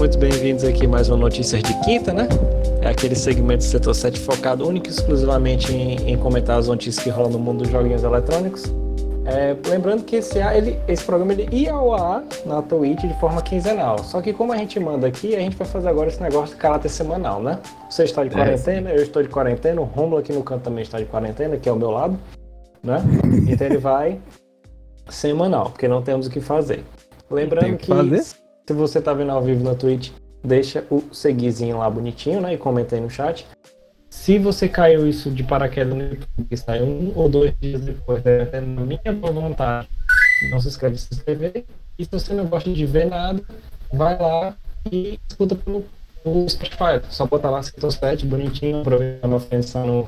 muito bem-vindos aqui a mais uma Notícias de Quinta, né? É aquele segmento do setor 7 focado único e exclusivamente em, em, comentar as notícias que rolam no mundo dos joguinhos eletrônicos. É, lembrando que esse, ele, esse programa ele ia ao ar na Twitch de forma quinzenal. Só que como a gente manda aqui, a gente vai fazer agora esse negócio de caráter semanal, né? Você está de é. quarentena, é. eu estou de quarentena, o Romulo aqui no canto também está de quarentena, que é ao meu lado, né? Então ele vai semanal, porque não temos o que fazer. Lembrando que, que se você está vendo ao vivo na Twitch, deixa o seguizinho lá bonitinho, né? E comenta aí no chat. Se você caiu isso de paraquedas no YouTube, saiu um ou dois dias depois, dependendo da minha boa vontade, não se inscreve se inscrever. E se você não gosta de ver nada, vai lá e escuta pelo, pelo Spotify. Só botar lá 7, bonitinho, aproveita a ofensa no,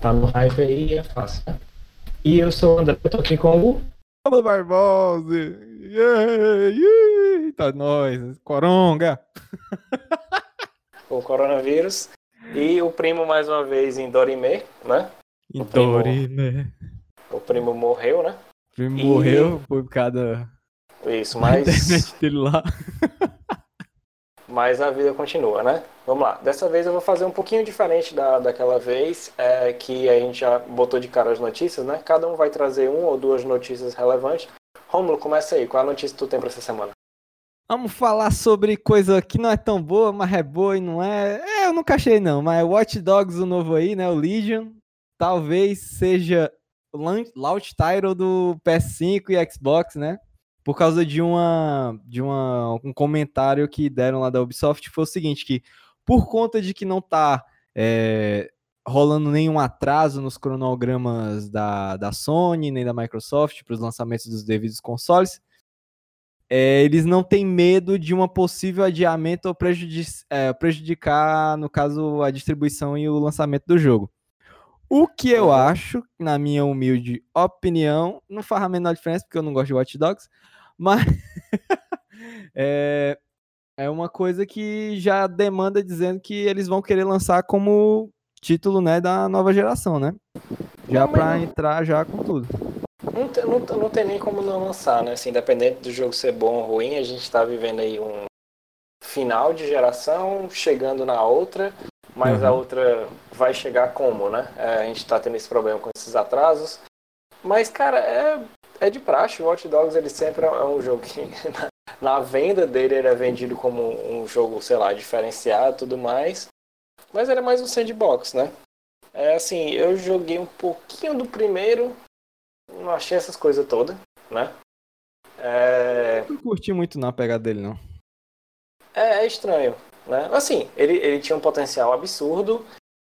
tá no hype aí, é fácil. Né? E eu sou o André, eu tô aqui com o. Fala Barbosa! Yeah, yeah, tá nós, Coronga! o coronavírus. E o primo, mais uma vez, em Dorime, né? Em Dorime. O primo morreu, né? O primo e... morreu por cada. Isso, mas. dele lá. mas a vida continua, né? Vamos lá. Dessa vez eu vou fazer um pouquinho diferente da, daquela vez, é, que a gente já botou de cara as notícias, né? Cada um vai trazer um ou duas notícias relevantes. Rômulo, começa aí. Qual a notícia que tu tem pra essa semana? Vamos falar sobre coisa que não é tão boa, mas é boa e não é. É, eu nunca achei não, mas Watch Dogs, o novo aí, né? O Legion, talvez seja o launch title do PS5 e Xbox, né? Por causa de uma de uma, um comentário que deram lá da Ubisoft, foi o seguinte, que por conta de que não tá é, rolando nenhum atraso nos cronogramas da, da Sony nem da Microsoft para os lançamentos dos devidos consoles, é, eles não têm medo de uma possível adiamento ou prejudic é, prejudicar, no caso, a distribuição e o lançamento do jogo. O que eu acho, na minha humilde opinião, não faz a menor diferença, porque eu não gosto de Watch Dogs, mas é, é uma coisa que já demanda dizendo que eles vão querer lançar como título né, da nova geração, né? Já para entrar já com tudo. Não, não, não tem nem como não lançar, né? Assim, independente do jogo ser bom ou ruim, a gente está vivendo aí um final de geração, chegando na outra, mas uhum. a outra vai chegar como, né? É, a gente está tendo esse problema com esses atrasos. Mas, cara, é, é de praxe. O Watch Dogs ele sempre é um jogo que na, na venda dele ele é vendido como um jogo, sei lá, diferenciado e tudo mais. Mas ele é mais um sandbox, né? É assim, eu joguei um pouquinho do primeiro, não achei essas coisas todas, né? É... Não curti muito na pegada dele, não. É, é, estranho, né? Assim, ele, ele tinha um potencial absurdo,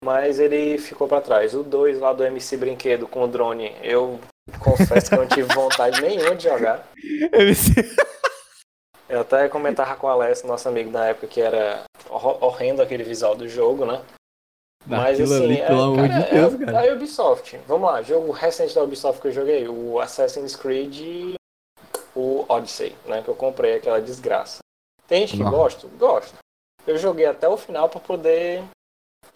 mas ele ficou para trás. O 2 lá do MC Brinquedo com o drone, eu confesso que eu não tive vontade nenhuma de jogar. MC... Eu até comentava com o Alessio, nosso amigo da época, que era horrendo aquele visual do jogo, né? Mas assim, ali, é, pelo amor de Deus, é, cara. A Ubisoft. Vamos lá, jogo recente da Ubisoft que eu joguei, o Assassin's Creed o Odyssey, né? Que eu comprei aquela desgraça. Tem gente que Não. gosta? Gosto. Eu joguei até o final para poder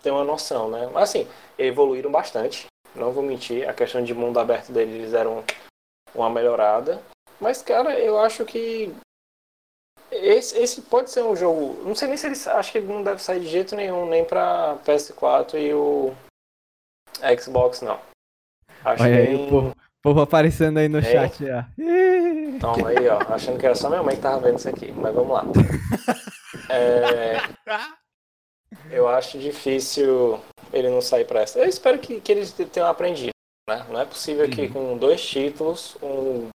ter uma noção, né? Mas assim, evoluíram bastante. Não vou mentir, a questão de mundo aberto deles eles eram uma melhorada. Mas, cara, eu acho que esse, esse pode ser um jogo. Não sei nem se ele. Acho que ele não deve sair de jeito nenhum, nem pra PS4 e o Xbox, não. Acho Olha aí, o povo, povo aparecendo aí no é. chat já. Toma aí, ó. Achando que era só minha mãe que tava vendo isso aqui. Mas vamos lá. É... Eu acho difícil ele não sair pra essa. Eu espero que, que eles tenham aprendido. Né? Não é possível que com dois títulos, um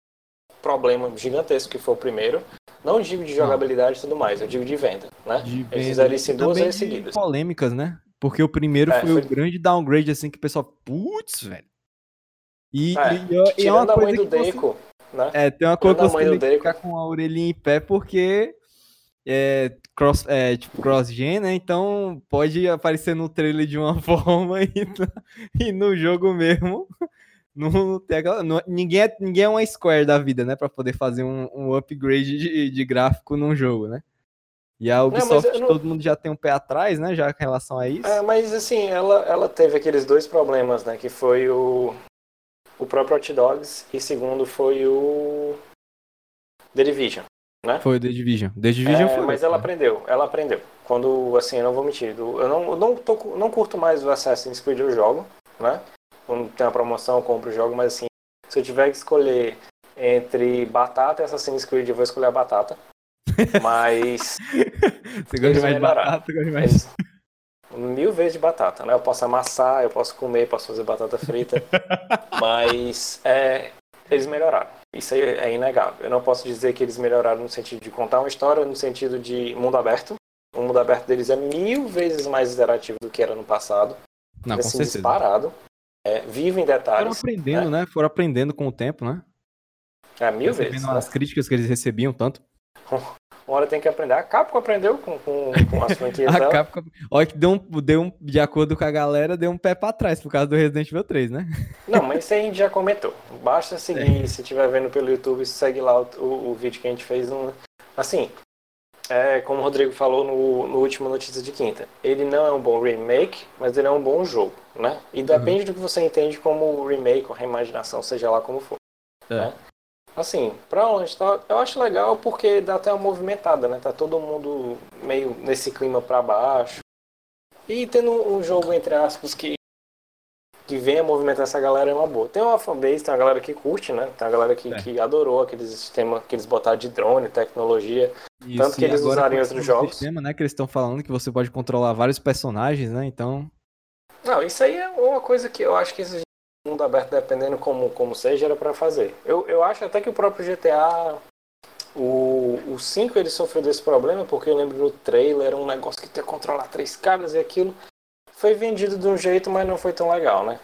problema gigantesco que foi o primeiro, não digo de jogabilidade e tudo mais, eu digo de venda, né? De venda. Eles fizeram isso em duas vezes seguidas. polêmicas, né? Porque o primeiro é, foi, foi, o grande downgrade, assim, que o pessoal, putz, velho. E, é, e, e é uma coisa do Deco, você... né? É, tem uma coisa que você tem que ficar com a orelhinha em pé, porque é, cross, é, tipo, cross-gen, né? Então pode aparecer no trailer de uma forma e, e no jogo mesmo não tem aquela, não, ninguém, é, ninguém é uma Square da vida, né? Pra poder fazer um, um upgrade de, de, gráfico num jogo, né? E a Ubisoft, não, todo mundo já tem um pé atrás, né? Já em relação a isso. É, mas assim, ela, ela teve aqueles dois problemas, né? Que foi o, o próprio Hot Dogs e segundo foi o The Division, né? Foi The Division. The Division É, foi. mas ela aprendeu, ela aprendeu. Quando, assim, eu não vou mentir, eu não, eu não, tô, não curto mais o Assassin's Creed, eu jogo, né? Quando tem uma promoção, eu compro o jogo, mas assim, se eu tiver que escolher entre batata e Assassin's Creed, eu vou escolher a batata. Mas Você gosta mais de batata, você gosta mais mil vezes de batata, né? Eu posso amassar, eu posso comer, posso fazer batata frita, mas é, eles melhoraram. Isso aí é inegável. Eu não posso dizer que eles melhoraram no sentido de contar uma história, no sentido de mundo aberto. O mundo aberto deles é mil vezes mais interativo do que era no passado. Não, com assim, certeza. disparado. É, vive em Foram detalhes. aprendendo, né? Foram aprendendo com o tempo, né? É, mil vezes. Recebendo né? as críticas que eles recebiam tanto. Uma hora tem que aprender. A Capcom aprendeu com, com, com as franquias A dela. Capcom, olha que deu um, deu um, de acordo com a galera, deu um pé pra trás por causa do Resident Evil 3, né? Não, mas isso aí a gente já comentou. Basta seguir, se estiver vendo pelo YouTube, segue lá o, o, o vídeo que a gente fez. Um, assim, é, como o Rodrigo falou no, no último Notícia de Quinta, ele não é um bom remake, mas ele é um bom jogo, né? E depende do que você entende como remake ou reimaginação, seja lá como for. É. Né? Assim, pra onde tá, eu acho legal porque dá até uma movimentada, né? Tá todo mundo meio nesse clima pra baixo. E tendo um jogo, entre aspas, que que venha movimentar essa galera é uma boa. Tem uma fanbase, tem uma galera que curte, né? Tem uma galera que, É. que adorou aquele sistema que eles botaram de drone, tecnologia. Isso, Tanto que eles com outros jogos. sistema, né, que eles estão falando que você pode controlar vários personagens, né? Então, Não, isso aí é uma coisa que eu acho que esse mundo aberto, dependendo como, como seja, era pra fazer. Eu, eu acho até que o próprio GTA, o, o 5, ele sofreu desse problema, porque eu lembro no trailer, era um negócio que tinha que controlar três caras e aquilo. Foi vendido de um jeito, mas não foi tão legal, né?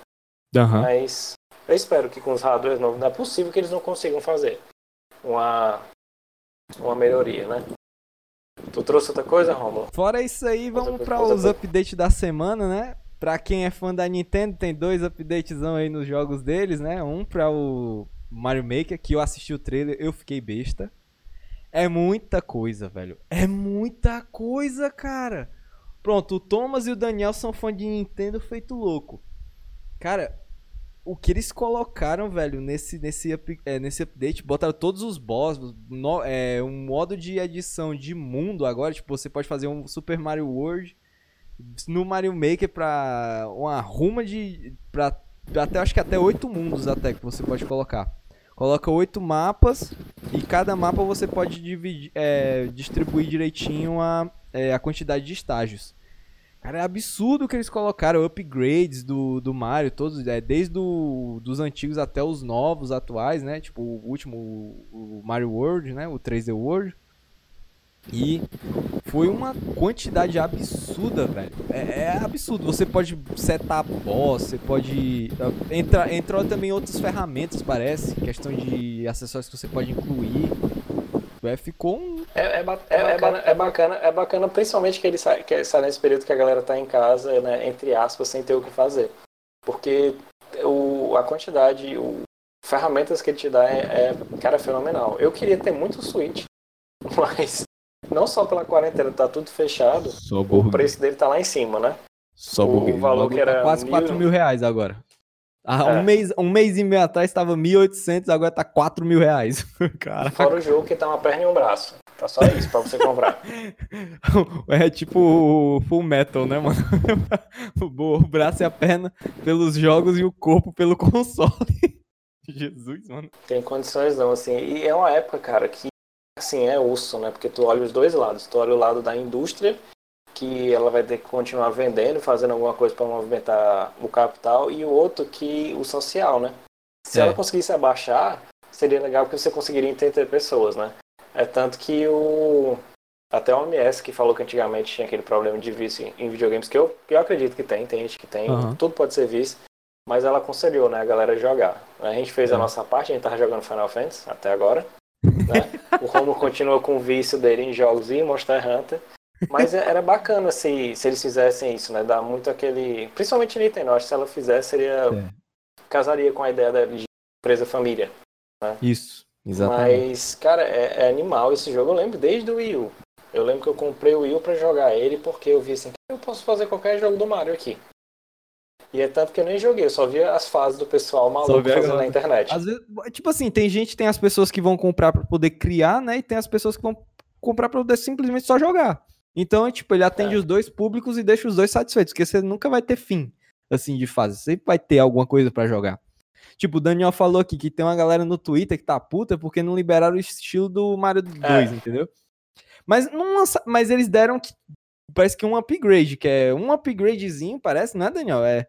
aham. Mas eu espero que com os hardwares novos não é possível que eles não consigam fazer uma, uma melhoria, né? Tu trouxe outra coisa, Romulo? Fora isso aí, vamos para os updates da semana, né? Pra quem é fã da Nintendo, tem dois updates aí nos jogos deles, né? Um pra o Mario Maker, que eu assisti o trailer, eu fiquei besta. É muita coisa, velho. É muita coisa, cara. Pronto, o Thomas e o Daniel são fã de Nintendo feito louco. Cara, o que eles colocaram, velho, nesse, nesse, é, nesse update, botaram todos os bosses, no- é, um modo de edição de mundo agora, tipo, você pode fazer um Super Mario World no Mario Maker pra uma ruma de. Pra até, acho que até oito mundos até que você pode colocar. Coloca oito mapas e cada mapa você pode dividir, é, distribuir direitinho a, é, a quantidade de estágios. Cara, é absurdo que eles colocaram, upgrades do, do Mario, todos, é, desde do, dos antigos até os novos, atuais, né? Tipo, o último, o, Mario World, né? O 3D World. E foi uma quantidade absurda, velho. É, é absurdo. Você pode setar boss, você pode. Entra, entrou também outras ferramentas, parece. Questão de acessórios que você pode incluir. É, ficou um. É, é, ba- é- é ba- é bacana, é bacana, principalmente que ele sai, que sai nesse período que a galera tá em casa, né, entre aspas, sem ter o que fazer. Porque o, a quantidade, o ferramentas que ele te dá é, é, cara, fenomenal. Eu queria ter muito Switch, mas não só pela quarentena, tá tudo fechado, Só o preço dele tá lá em cima, né? Só o valor que era tá quase mil- 4 mil reais agora. É. um, mês, um mês e meio atrás tava 1.800, agora tá 4 mil reais. Cara, Fora o jogo que tá uma perna e um braço. Tá só isso pra você comprar. é tipo o Full Metal, né, mano? O braço e a perna pelos jogos e o corpo pelo console. Jesus, mano. Tem condições não, assim. E é uma época, cara, que assim, é osso, né? Porque tu olha os dois lados. Tu olha o lado da indústria, que ela vai ter que continuar vendendo, fazendo alguma coisa para movimentar o capital, e o outro que o social, né? Se É. ela conseguisse abaixar, seria legal porque você conseguiria entender pessoas, né? É tanto que o até o OMS que falou que antigamente tinha aquele problema de vício em videogames, que eu, que eu acredito que tem, tem gente que tem, Aham. tudo pode ser vício, mas ela aconselhou, né, a galera jogar. A gente fez a É. nossa parte, a gente tava jogando Final Fantasy até agora, né? O Romo continua com o vício dele em jogos e Monster Hunter. Mas é- era bacana se, se eles fizessem isso, né? Dá muito aquele. Principalmente Nintendo, acho que se ela fizesse, seria. É. Casaria com a ideia da de empresa família. Isso, exatamente. Mas, cara, é, é animal esse jogo. Eu lembro desde o Wii U. Eu lembro que eu comprei o Wii U pra jogar ele porque eu vi assim, eu posso fazer qualquer jogo do Mario aqui. E é tanto que eu nem joguei, eu só vi as fases do pessoal maluco fazendo na internet. Às vezes, tipo assim, tem gente, tem as pessoas que vão comprar para poder criar, né? E tem as pessoas que vão comprar para poder simplesmente só jogar. Então, tipo, ele atende é. os dois públicos e deixa os dois satisfeitos, porque você nunca vai ter fim, assim, de fase. Sempre vai ter alguma coisa para jogar. Tipo, o Daniel falou aqui que tem uma galera no Twitter que tá puta porque não liberaram o estilo do Mario 2, é. entendeu? Mas, não, mas eles deram que, parece que um upgrade, que é um upgradezinho, parece, não é, Daniel? É,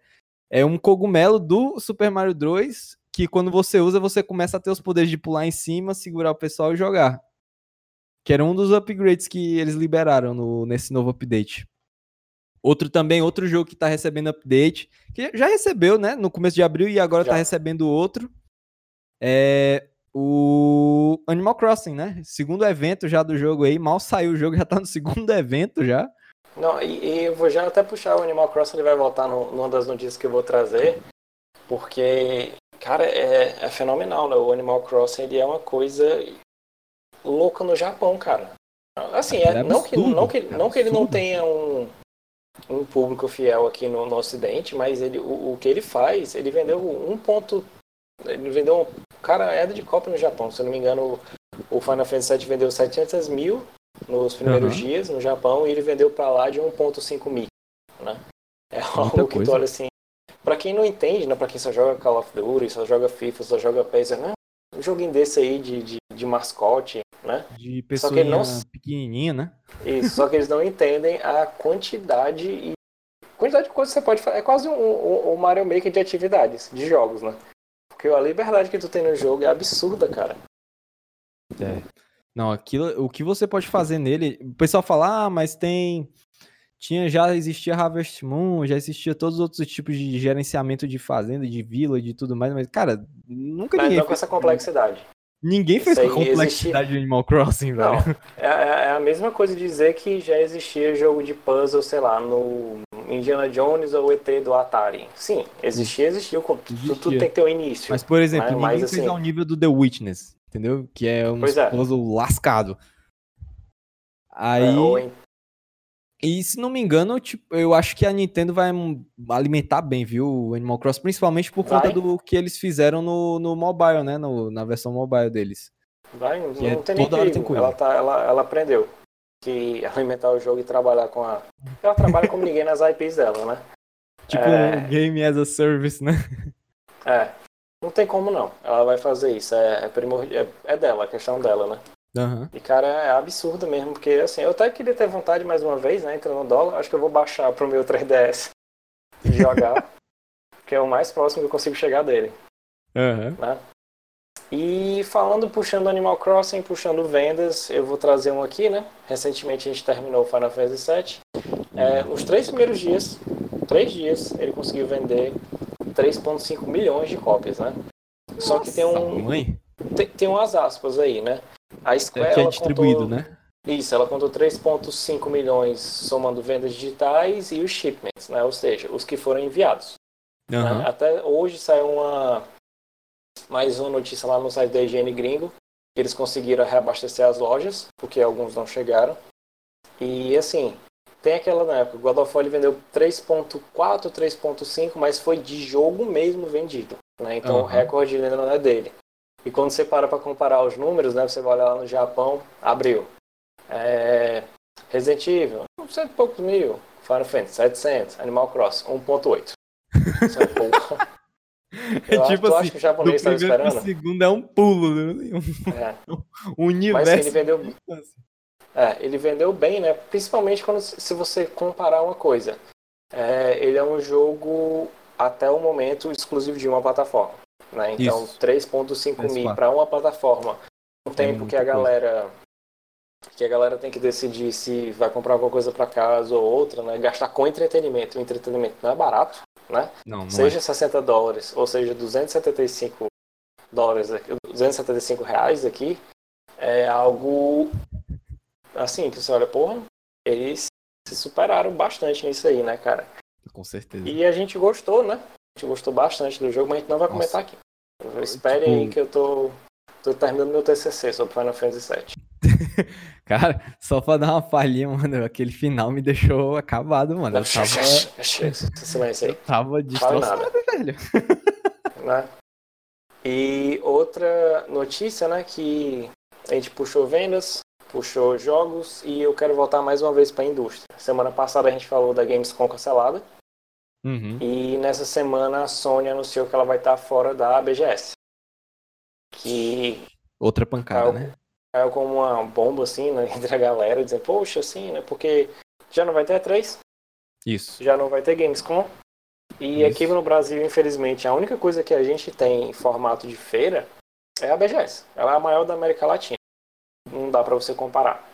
é um cogumelo do Super Mario 2 que quando você usa, você começa a ter os poderes de pular em cima, segurar o pessoal e jogar. Que era um dos upgrades que eles liberaram no, nesse novo update. Outro também, outro jogo que tá recebendo update, que já recebeu, né, no começo de abril e agora tá já. tá recebendo outro. É o Animal Crossing, né? Segundo evento já do jogo aí, mal saiu o jogo, já tá no segundo evento já. Não, e, e eu vou já até puxar o Animal Crossing, ele vai voltar no, numa das notícias que eu vou trazer, porque, cara, é, é fenomenal, né? O Animal Crossing, ele é uma coisa louca no Japão, cara. Assim, é, é não, que, não, que, não que ele não tenha um, um público fiel aqui no, no Ocidente, mas ele, o, o, que ele faz, ele vendeu um ponto. Ele vendeu. Cara, é de cópia no Japão, se eu não me engano, o Final Fantasy VII vendeu 700 mil nos primeiros uhum. dias no Japão e ele vendeu para lá de 1.5 mil, né? É algo que tu olha assim. Pra quem não entende, né? Pra quem só joga Call of Duty, só joga FIFA, só joga PES, né? Um joguinho desse aí de, de, de mascote, né? De pessoa não... pequenininha, né? Isso, só que eles não entendem a quantidade e quantidade de coisas que você pode fazer. É quase um, um, um, Mario Maker de atividades, de jogos, né? Porque a liberdade que tu tem no jogo é absurda, cara. É. Não, aquilo, o que você pode fazer nele, o pessoal fala, ah, mas tem tinha já existia Harvest Moon, já existia todos os outros tipos de gerenciamento de fazenda, de vila, de tudo mais, mas cara, nunca mas ninguém não com essa complexidade. Ninguém fez com a complexidade de Animal Crossing, velho. Não, é, é, a mesma coisa de dizer que já existia jogo de puzzle, sei lá, no Indiana Jones ou ET do Atari. Sim, existia, existia. existia. Tudo, tem que ter um início. Mas, por exemplo, né? ninguém Mas, fez assim... ao nível do The Witness, entendeu? Que é um é. puzzle lascado. Aí... É, ou, e se não me engano, tipo, eu acho que a Nintendo vai alimentar bem, viu, o Animal Crossing, principalmente por vai. conta do que eles fizeram no, no mobile, né? No, na versão mobile deles. Vai, não, é tem nem perigo. Ela, tá, ela, ela aprendeu que alimentar o jogo e trabalhar com a. Ela trabalha como ninguém nas IPs dela, né? Tipo é... um game as a service, né? É. Não tem como não. Ela vai fazer isso. É, é, é, é dela, a questão dela, né? Uhum. E, cara, é absurdo mesmo, porque, assim, eu até queria ter vontade mais uma vez, né, entrando no dólar, acho que eu vou baixar pro meu 3DS e jogar, que é o mais próximo que eu consigo chegar dele. Uhum. Né? E falando, puxando Animal Crossing, puxando vendas, eu vou trazer um aqui, né? Recentemente a gente terminou o Final Fantasy VII. É, os três primeiros dias, três dias, ele conseguiu vender 3.5 milhões de cópias, né? Nossa, Só que tem um... Tem, tem umas aspas aí, né? A Square é, que é distribuído, contou, né? Isso, ela contou 3,5 milhões somando vendas digitais e os shipments, né? Ou seja, os que foram enviados. Uhum. Né? Até hoje saiu uma mais uma notícia lá no site da Higiene Gringo. Que eles conseguiram reabastecer as lojas, porque alguns não chegaram. E assim, tem aquela na época, o God of War vendeu 3.4, 3.5, mas foi de jogo mesmo vendido. Né? Então uhum. o recorde ainda não é dele. E quando você para para comparar os números, né, você vai olhar lá no Japão, abril. É, Resident Evil, cento e poucos mil. Final Fantasy, 700. Animal Cross, 1.8. Isso é. É tipo acho, assim, que o japonês estava esperando. O segundo é um pulo, né? É. um universo. Mas ele vendeu, é, ele vendeu bem, né? Principalmente quando se você comparar uma coisa. É, ele é um jogo até o momento exclusivo de uma plataforma. Né? Então, 3.5 mil para uma plataforma. Um é tempo que a galera que a galera tem que decidir se vai comprar alguma coisa para casa ou outra, né? Gastar com entretenimento. O entretenimento não é barato, né? Não, não seja é. 60 dólares ou seja 275 dólares, 275 reais aqui, é algo assim que você olha, porra, eles se superaram bastante nisso aí, né, cara? Com certeza. E a gente gostou, né? A gente gostou bastante do jogo, mas a gente não vai Nossa. comentar aqui. Esperem tipo... aí que eu tô, tô terminando meu TCC sobre Final Fantasy VII. Cara, só pra dar uma palhinha, mano, aquele final me deixou acabado, mano. Eu tava, eu tava destroçado, velho. Né? E outra notícia, né, que a gente puxou vendas, puxou jogos e eu quero voltar mais uma vez para a indústria. Semana passada a gente falou da Gamescom cancelada Uhum. e nessa semana a Sony anunciou que ela vai estar fora da BGS. Que Outra pancada, caiu, né? caiu como uma bomba assim né, entre a galera, dizendo, poxa, assim, né? Porque já não vai ter E3, Isso. já não vai ter Gamescom. E Isso. aqui no Brasil, infelizmente, a única coisa que a gente tem em formato de feira é a BGS. Ela é a maior da América Latina. Não dá pra você comparar.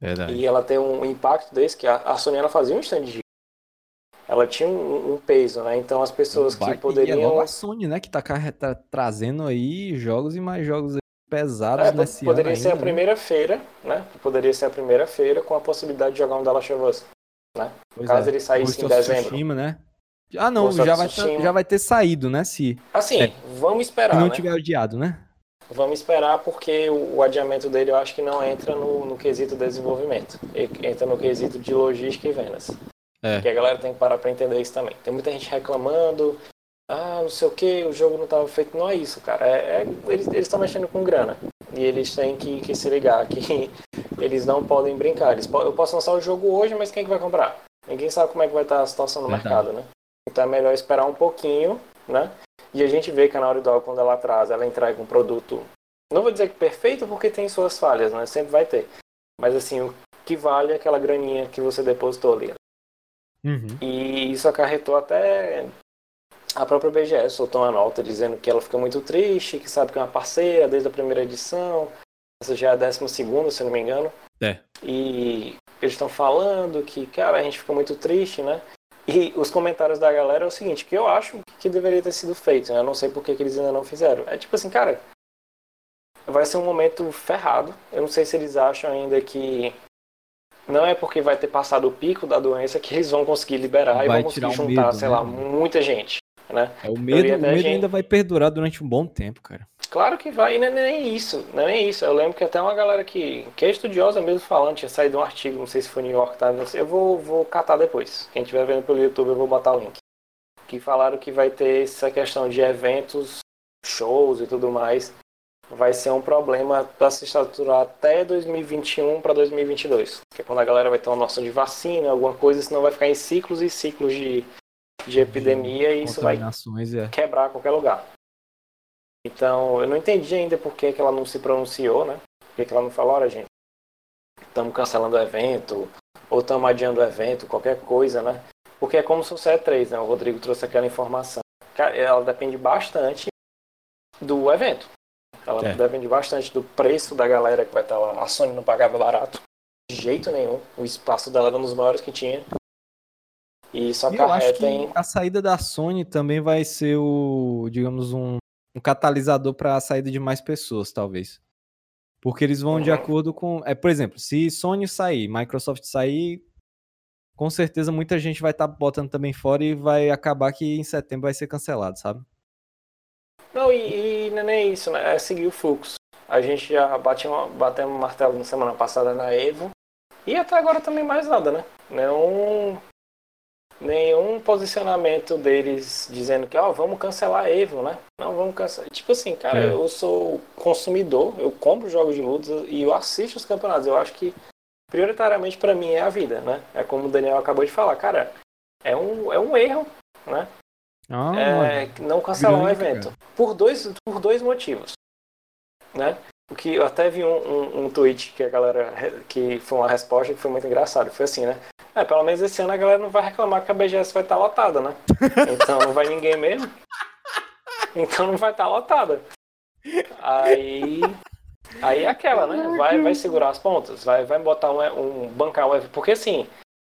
Verdade. E ela tem um impacto desse que a, a Sony ela fazia um stand de ela tinha um, um peso, né? Então as pessoas que Vai- E é poderiam a Sony, né, que tá, tá trazendo aí jogos e mais jogos pesados É, nesse poderia ser a ainda, né? primeira feira, né? Poderia ser a primeira feira com a possibilidade de jogar um The Last of Us. Pois caso é. ele saísse em dezembro. Tsushima, né? Ah, não, Ghost já vai, tá- Tsushima. já vai ter saído, né? Se Assim, É. vamos se esperar, não né? tiver odiado, né? Vamos esperar porque o, o adiamento dele eu acho que não entra no, no quesito desenvolvimento. Ele entra no quesito de logística e vendas. É. Porque a galera tem que parar pra entender isso também. Tem muita gente reclamando, ah, não sei o que, o jogo não estava feito. Não é isso, cara. É, é- eles estão mexendo com grana. E eles têm que, que se ligar que eles não podem brincar. Eles, eu posso lançar o jogo hoje, mas quem é que vai comprar? Ninguém sabe como é que vai estar a situação no mercado, né? Então é melhor esperar um pouquinho, né? E a gente vê que a Naughty Dog, quando ela traz, ela entrega um produto. Não vou dizer que perfeito, porque tem suas falhas, né? Sempre vai ter. Mas assim, o que vale é aquela graninha que você depositou ali. Uhum. E isso acarretou até a própria BGS soltou uma nota dizendo que ela fica muito triste, que sabe que é uma parceira desde a primeira edição. Essa já é a décima segunda, se não me engano. É. E eles estão falando que, cara, a gente fica muito triste, né? E os comentários da galera é o seguinte, que eu acho que deveria ter sido feito, né? Eu não sei por que, que eles ainda não fizeram. É tipo assim, cara, vai ser um momento ferrado. Eu não sei se eles acham ainda que não é porque vai ter passado o pico da doença que eles vão conseguir liberar e Vai vão conseguir juntar, medo, sei né? lá, muita gente, né? É, o medo, o medo gente- ainda vai perdurar durante um bom tempo, cara. Claro que vai, e não é nem isso, não é isso. Eu lembro que até uma galera que, que é estudiosa mesmo falando, tinha saído um artigo, não sei se foi New York sei, eu vou, vou catar depois. Quem estiver vendo pelo YouTube, eu vou botar o link. Que falaram que vai ter essa questão de eventos, shows e tudo mais. Vai ser um problema para se estruturar até 2021 para 2022. Que é quando a galera vai ter uma noção de vacina, alguma coisa, senão vai ficar em ciclos e ciclos de, de epidemia e isso vai é. quebrar qualquer lugar. Então, eu não entendi ainda por que, que ela não se pronunciou, né? Por que, que ela não falou, olha, gente, estamos cancelando o evento, ou estamos adiando o evento, qualquer coisa, né? Porque é como se fosse a E3, né? O Rodrigo trouxe aquela informação. Ela depende bastante do evento. Ela É. depende bastante do preço da galera que vai estar lá. A Sony não pagava barato. De jeito nenhum. O espaço dela era um dos maiores que tinha. E isso eu acho acarreta que em. a saída da Sony também vai ser o, digamos, um, um catalisador para a saída de mais pessoas, talvez. Porque eles vão de Uhum. acordo com. É, por exemplo, se Sony sair, Microsoft sair, com certeza muita gente vai estar botando também fora e vai acabar que em setembro vai ser cancelado, sabe? Não, e, e não é nem isso, né? É seguir o fluxo. A gente já bateu, batemos um martelo na semana passada na Evo. E até agora também mais nada, né? Nenhum, nenhum posicionamento deles dizendo que, ó, vamos cancelar a Evo, né? Não, vamos cancelar. Tipo assim, cara, É. eu sou consumidor, eu compro jogos de luta e eu assisto os campeonatos. Eu acho que prioritariamente pra mim é a vida, né? É como o Daniel acabou de falar, cara, é um, é um erro, né? Ah, é, não cancelar grande, evento. Por dois, por dois motivos. Né? Porque eu até vi um, um, um tweet que a galera. que foi uma resposta que foi muito engraçado. Foi assim, né? É, pelo menos esse ano a galera não vai reclamar que a BGS vai estar lotada, né? Então não vai ninguém mesmo. Então não vai estar lotada. Aí. Aí é aquela, né? Vai, vai segurar as pontas, vai, vai botar um, um bancar um evento. Porque assim,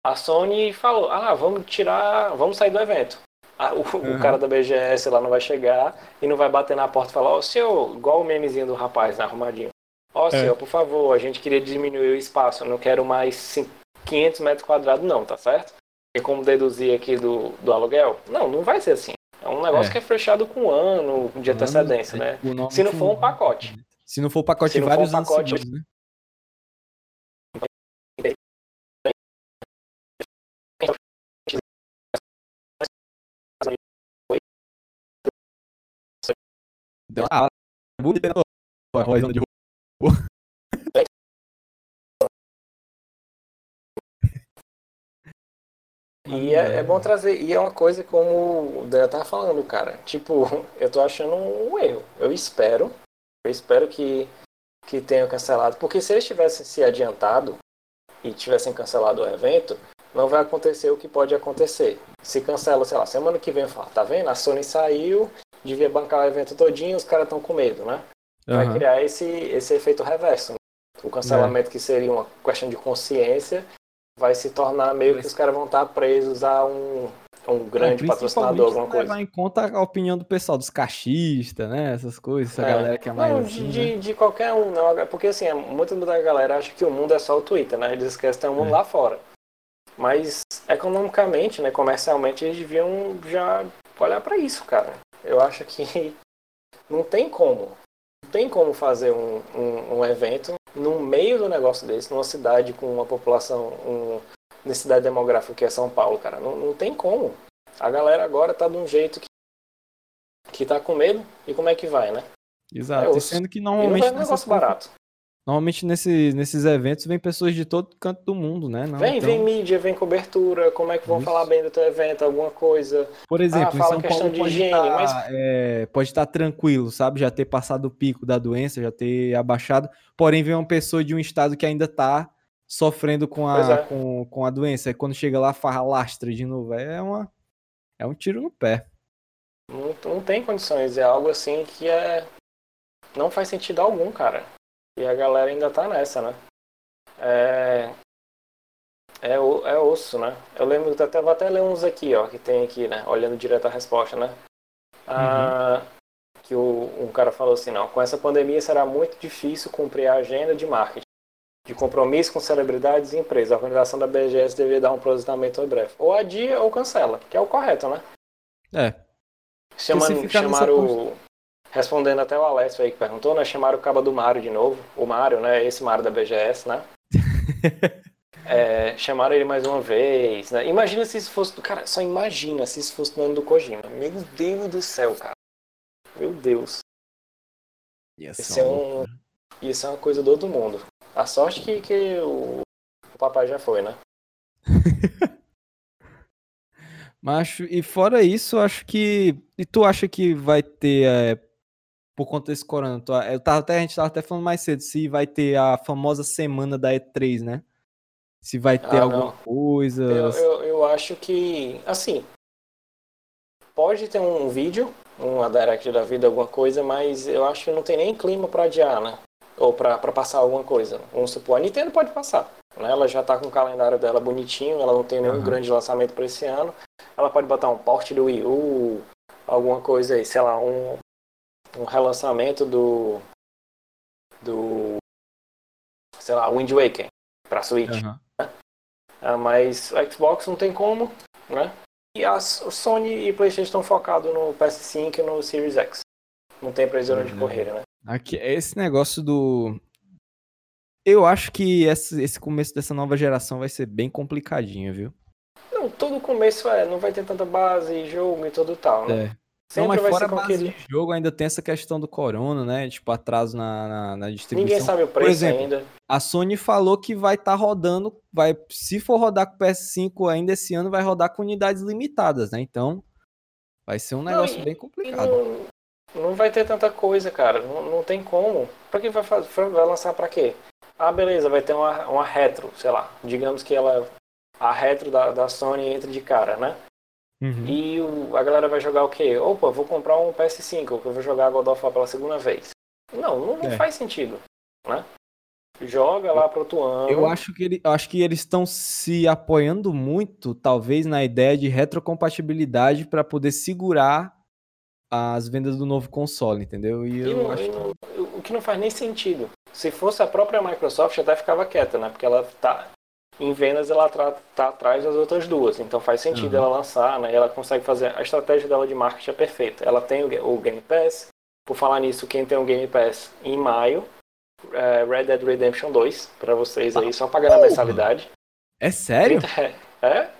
a Sony falou, ah, vamos tirar. Vamos sair do evento. Ah, o, o Uhum. cara da BGS lá não vai chegar e não vai bater na porta e falar, ó, senhor, igual o memezinho do rapaz, né, arrumadinho. Ó, senhor, por favor, a gente queria diminuir o espaço, eu não quero mais cin- 500 metros quadrados, não, tá certo? E como deduzir aqui do, do aluguel? Não, não vai ser assim. É um negócio É. que é fechado com um ano de antecedência, né? O nome Se não for um pacote. Se não for o pacote Se um vários anos pacote- seguidos, né? Deu uma bonita de E é, é, bom trazer, e é uma coisa como o Daniel tava falando, cara. Tipo, eu tô achando um erro. Eu espero, eu espero que, que tenham cancelado. Porque se eles tivessem se adiantado e tivessem cancelado o evento, não vai acontecer o que pode acontecer. Se cancela, sei lá, semana que vem, fala, tá vendo? A Sony saiu, devia bancar o evento todinho, os caras estão com medo, né? Vai uhum. criar esse, esse efeito reverso. Né? O cancelamento é. que seria uma questão de consciência vai se tornar meio que os caras vão estar presos a um, um grande é, patrocinador, alguma coisa. levar em conta a opinião do pessoal, dos cachistas, né? Essas coisas, essa é. galera que é mais. Não, assim, de, né? de, qualquer um, não. Porque assim, muita da galera acha que o mundo é só o Twitter, né? Eles esquecem que tem um mundo é. lá fora. Mas economicamente, né, comercialmente, eles deviam já olhar para isso, cara. Eu acho que não tem como. Não tem como fazer um, um, um evento no meio do negócio desse, numa cidade com uma população, um, necessidade demográfica que é São Paulo, cara. Não, não tem como. A galera agora tá de um jeito que, que tá com medo e como é que vai, né? Exato. É, sendo que normalmente. E não é um negócio barato. Normalmente nesse, nesses eventos vem pessoas de todo canto do mundo, né? Não, vem, então... vem mídia, vem cobertura, como é que vão Isso. falar bem do teu evento, alguma coisa. Por exemplo, ah, fala questão de higiene, estar, mas... é, pode estar tranquilo, sabe? Já ter passado o pico da doença, já ter abaixado. Porém, vem uma pessoa de um estado que ainda está sofrendo com a, é. com, com a doença. E quando chega lá, farra lastra de novo. É, uma, é um tiro no pé. Não, não tem condições, é algo assim que é. Não faz sentido algum, cara. E a galera ainda tá nessa, né? É, é, é osso, né? Eu lembro, até, vou até ler uns aqui, ó, que tem aqui, né? Olhando direto a resposta, né? Ah, uhum. Que o, um cara falou assim, não, com essa pandemia será muito difícil cumprir a agenda de marketing, de compromisso com celebridades e empresas. A organização da BGS deveria dar um posicionamento em breve. Ou adia ou cancela, que é o correto, né? É. Chamando, chamaram, Respondendo até o Alessio aí que perguntou, né? Chamaram o caba do Mário de novo. O Mário, né? Esse Mário da BGS, né? é, chamaram ele mais uma vez, né? Imagina se isso fosse. Cara, só imagina se isso fosse no ano do Kojima. Meu Deus do céu, cara. Meu Deus. Isso é, um, isso é uma coisa do outro mundo. A sorte que, que o, o papai já foi, né? Macho, e fora isso, acho que. E tu acha que vai ter é, por conta desse corona. Eu tava até, a gente tava até falando mais cedo se vai ter a famosa semana da E3, né? Se vai ter ah, alguma não. coisa. Eu, eu, eu, acho que, assim, pode ter um vídeo, uma direct da vida, alguma coisa, mas eu acho que não tem nem clima para adiar, né? Ou para passar alguma coisa. Vamos supor, a Nintendo pode passar. Né? Ela já tá com o calendário dela bonitinho, ela não tem nenhum uhum. grande lançamento para esse ano. Ela pode botar um porte do Wii U, alguma coisa aí, sei lá, um, um relançamento do do sei lá, Wind Waker para Switch. Uhum. Né? Ah, mas o Xbox não tem como, né? E a Sony e PlayStation estão focados no PS5 e no Series X. Não tem previsão uhum. de correr, né? Aqui, esse negócio do eu acho que esse, esse começo dessa nova geração vai ser bem complicadinho, viu? Não, todo começo é, não vai ter tanta base, jogo e tudo tal, né? É. Sempre não, mas fora a aquele... jogo ainda tem essa questão do corona, né? Tipo, atraso na, na, na distribuição. Ninguém sabe o preço Por exemplo, ainda. A Sony falou que vai estar tá rodando, vai, se for rodar com o PS5 ainda esse ano, vai rodar com unidades limitadas, né? Então, vai ser um negócio não, bem complicado. Não, não, vai ter tanta coisa, cara. Não, não tem como. Pra que vai, fazer, vai lançar pra quê? Ah, beleza, vai ter uma, uma retro, sei lá. Digamos que ela. A retro da, da Sony entra de cara, né? Uhum. E o, a galera vai jogar o quê? Opa, vou comprar um PS5, que eu vou jogar God of War pela segunda vez. Não, não, não é. faz sentido, né? Joga lá pro outro ano. Eu acho que, ele, acho que eles estão se apoiando muito, talvez, na ideia de retrocompatibilidade para poder segurar as vendas do novo console, entendeu? E, e não, acho... não, o que não faz nem sentido. Se fosse a própria Microsoft, até ficava quieta, né? Porque ela tá, em vendas ela está atrás das outras duas, então faz sentido uhum. ela lançar, né? Ela consegue fazer a estratégia dela de marketing é perfeita. Ela tem o, o Game Pass. Por falar nisso, quem tem o Game Pass em maio, é Red Dead Redemption 2 para vocês aí, só pagando a mensalidade. É sério? É, é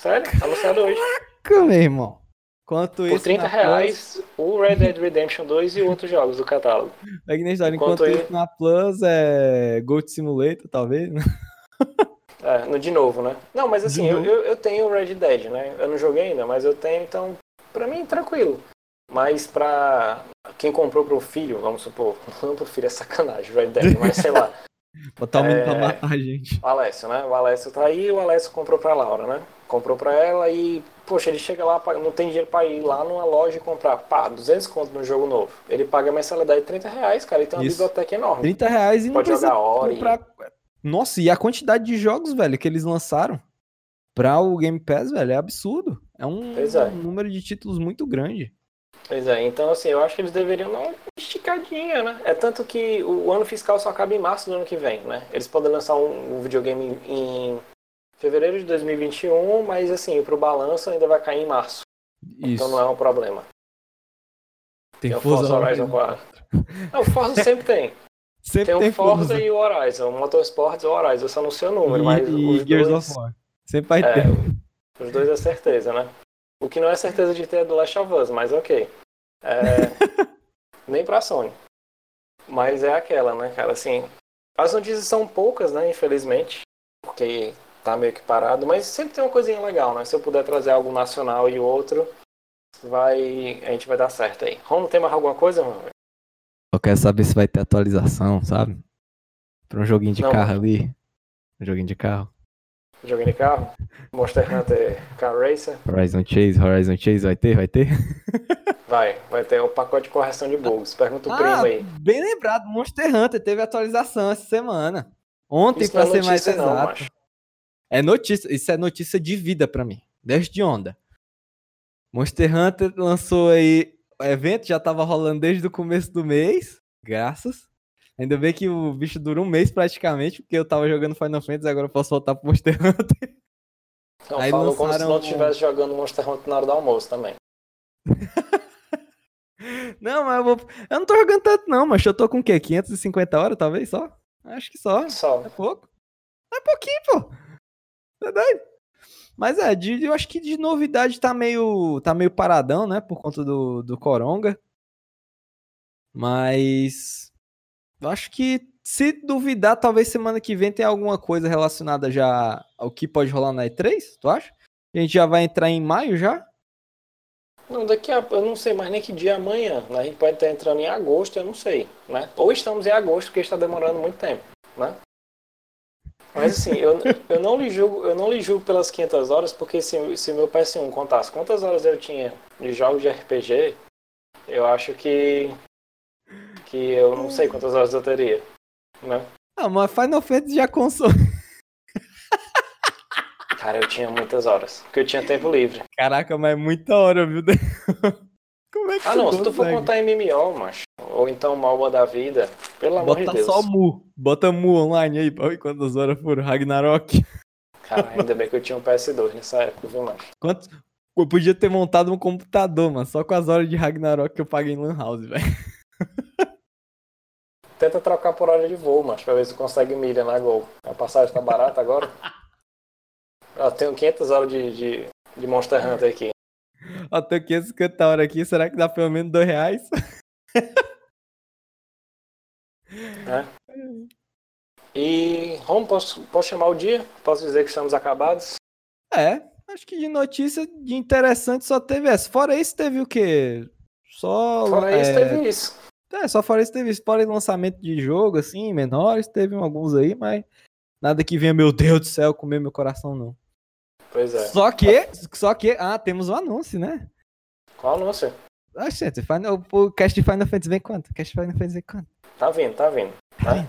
sério, anunciado hoje. Caraca, meu irmão. Enquanto Por 30 reais, o Red Dead Redemption 2 e outros jogos do catálogo. É que nem história. Enquanto Enquanto isso na Plus é Gold Simulator, talvez. É, no, de novo, né? Não, mas assim, eu, eu, eu tenho o Red Dead, né? Eu não joguei ainda, mas eu tenho, então, pra mim, tranquilo. Mas pra quem comprou pro filho, vamos supor, não pro filho é sacanagem, Red Dead, mas sei lá, Botar o menino pra É. matar a gente. o Alessio, né? O Alessio tá aí o Alessio comprou pra Laura, né? Comprou pra ela e, poxa, ele chega lá, não tem dinheiro pra ir lá numa loja e comprar, pá, 200 conto no jogo novo. Ele paga a mensalidade de 30 reais, cara, e tem uma Isso. biblioteca enorme. 30 reais e não Pode precisa jogar hora e- comprar. Nossa, e a quantidade de jogos, velho, que eles lançaram pra o Game Pass, velho, é absurdo. É um, é. um número de títulos muito grande. Pois é, então assim, eu acho que eles deveriam dar uma esticadinha, né? É tanto que o ano fiscal só acaba em março do ano que vem, né? Eles podem lançar um, um videogame em fevereiro de 2021, mas assim, pro balanço ainda vai cair em março. Isso. Então não é um problema. Tem Tem o Forza Forza Horizon 4. Não, o Forza sempre tem. Sempre Tem tem, o Forza Forza. e o Horizon. O Motorsports e o Horizon. Eu só não sei o número, mas E, os e Gears dois, of War. Sempre vai É, ter. os dois é certeza, né? O que não é certeza de ter é do Last of Us, mas ok. É, nem pra Sony. Mas é aquela, né, cara? Assim, as notícias são poucas, né? Infelizmente. Porque tá meio que parado. Mas sempre tem uma coisinha legal, né? Se eu puder trazer algo nacional e outro, vai. A gente vai dar certo aí. Romulo, tem mais alguma coisa, mano? Eu quero saber se vai ter atualização, sabe? Pra um joguinho de Não. carro ali. Um joguinho de carro. Joguinho de carro? Monster Hunter Car Racer? Horizon Chase, Horizon Chase vai ter, vai ter? Vai, vai ter o pacote de correção de bugs. Pergunta o Ah, primo aí. bem lembrado, Monster Hunter teve atualização essa semana. Ontem, Isso pra não é ser mais não, exato. macho. é notícia, isso é notícia de vida pra mim. Desde onda. Monster Hunter lançou aí o evento, já tava rolando desde o começo do mês. Graças. Ainda bem que o bicho dura um mês praticamente, porque eu tava jogando Final Fantasy, agora eu posso voltar pro Monster Hunter. Não, Aí falou como se lançaram não estivesse jogando Monster Hunter na hora do almoço também. Não, mas eu, vou... eu não tô jogando tanto não, mas eu tô com o quê? 550 horas talvez só? Acho que só. Só. É pouco. É pouquinho, pô. Tá doido? Mas é, de- eu acho que de novidade tá meio, tá meio paradão, né? Por conta do, do Coronga. Mas. Eu acho que se duvidar, talvez semana que vem tenha alguma coisa relacionada já ao que pode rolar na E3, tu acha? A gente já vai entrar em maio já? Não, daqui a. Eu não sei mais nem que dia amanhã. né? A gente pode estar entrando em agosto, eu não sei. Né? Ou estamos em agosto, porque está demorando muito tempo. Né? Mas assim, eu, eu, não lhe julgo, eu não lhe julgo pelas 500 horas, porque se, se meu PS1 contasse quantas horas eu tinha de jogos de RPG, eu acho que. que eu não sei quantas horas eu teria. Né? Ah, mas Final Fantasy já consome. Cara, eu tinha muitas horas, porque eu tinha tempo livre. Caraca, mas é muita hora, viu? Como é que Ah não, se tu for consegue? contar MMO, macho, ou então Malba da Vida, pelo amor de Bota Deus. só Mu. Bota Mu online aí pra ver quantas horas foram. Ragnarok. Cara, ainda bem que eu tinha um PS2 nessa época, viu? Quantos... Eu podia ter montado um computador, mano. Só com as horas de Ragnarok que eu paguei em Lan House, velho. Tenta trocar por hora de voo, macho, pra ver se consegue milha na Gol. A passagem tá barata agora. Eu tenho 500 horas de, de, de Monster Hunter aqui. Ó, tô 550 horas aqui. Será que dá pelo menos 2 reais? E, Rom, posso, posso chamar o dia? Posso dizer que estamos acabados? É. Acho que de notícia de interessante só teve essa. Fora isso, teve o quê? Só. Fora isso, é, teve isso. É, só fora isso teve spoiler de lançamento de jogo, assim, menores, teve alguns aí, mas nada que venha, meu Deus do céu, comer meu coração, não. Pois é. Só que, só que, ah, temos um anúncio, né? Qual anúncio? Ah, gente, Final, o cast de Final Fantasy vem quanto? O cast de Final Fantasy vem quanto? Tá vindo, tá vindo. Tá?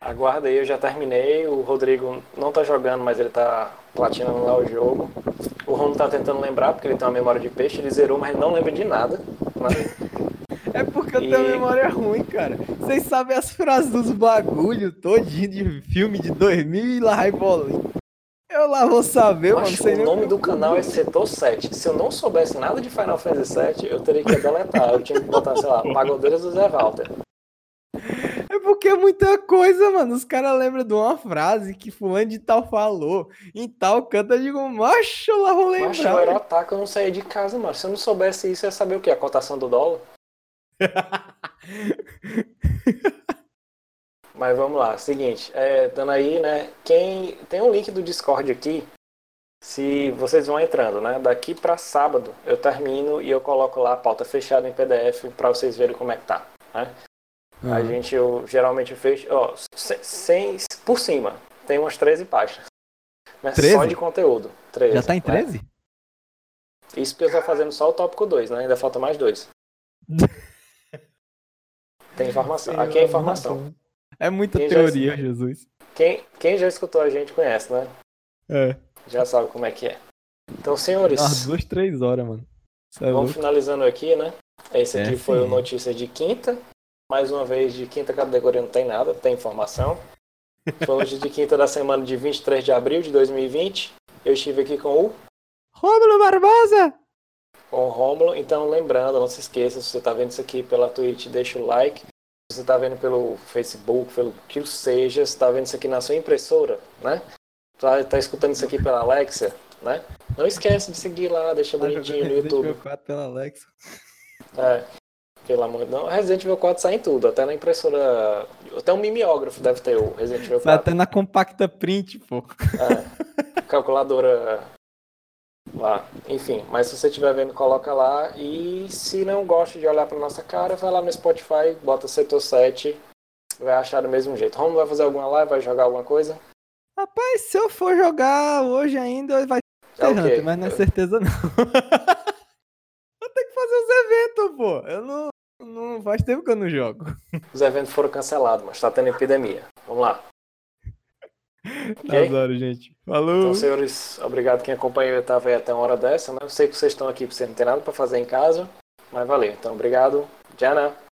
Aguarda aí, eu já terminei. O Rodrigo não tá jogando, mas ele tá platinando lá o jogo. O Romo tá tentando lembrar, porque ele tem uma memória de peixe. Ele zerou, mas ele não lembra de nada. né? É porque eu E- tenho memória ruim, cara. Vocês sabem as frases dos bagulho todinho de filme de 2000 e lá vai bolinha. Eu lá vou saber, mano. Mas não sei o nome do canal é Setor 7. Se eu não soubesse nada de Final Fantasy VII, eu teria que deletar. Eu tinha que botar, sei lá, Pagodeiras do Zé Walter. É porque é muita coisa, mano. Os caras lembram de uma frase que fulano de tal falou. Em tal canto, eu digo, macho, lá vou lembrar. Macho, eu era otaku, eu não saía de casa, mano. Se eu não soubesse isso, eu ia saber o quê? A cotação do dólar? Mas vamos lá, seguinte, é, dando aí, né? Quem tem um link do Discord aqui, se vocês vão entrando, né? Daqui para sábado eu termino e eu coloco lá a pauta fechada em PDF para vocês verem como é que tá, né? Uhum. A gente, eu geralmente fecho, ó, sem, por cima, tem umas 13 páginas. Mas 13? só de conteúdo. 13, Já tá em 13? Né? Isso porque eu tô fazendo só o tópico 2, né? Ainda falta mais dois. tem informação. Aqui é informação. É muita quem teoria, já... Jesus. Quem, quem já escutou a gente conhece, né? É. Já sabe como é que é. Então, senhores. Umas duas, três horas, mano. É vamos finalizando aqui, né? Esse aqui é, foi sim. o Notícia de Quinta. Mais uma vez, de quinta categoria não tem nada, tem informação. Foi hoje de quinta da semana de 23 de abril de 2020. Eu estive aqui com o. Rômulo Barbosa! Com o Rômulo. Então, lembrando, não se esqueça, se você está vendo isso aqui pela Twitch, deixa o like. Você está vendo pelo Facebook, pelo que seja, se está vendo isso aqui na sua impressora, né? Tá, tá escutando isso aqui pela Alexa, né? Não esquece de seguir lá, deixa tá bonitinho no YouTube. Resident Evil 4 pela Alexa. É, pelo amor de Deus. Resident Evil 4 sai em tudo, até na impressora. Até um mimeógrafo deve ter o Resident Evil 4. Sai até na compacta print, pô. É, calculadora lá. Enfim, mas se você estiver vendo, coloca lá. E se não gosta de olhar pra nossa cara, vai lá no Spotify, bota setor 7, vai achar do mesmo jeito. Romulo vai fazer alguma live, vai jogar alguma coisa? Rapaz, se eu for jogar hoje ainda, vai ter é Hunter, mas não é certeza não. Vou ter que fazer os eventos, pô. Eu não, não. Faz tempo que eu não jogo. Os eventos foram cancelados, mas tá tendo epidemia. Vamos lá. Okay? Adoro, gente. Falou. Então, senhores, obrigado quem acompanhou. Eu tava aí até uma hora dessa, né? Eu sei que vocês estão aqui porque vocês não tem nada pra fazer em casa, mas valeu. Então, obrigado. Né? Tchau.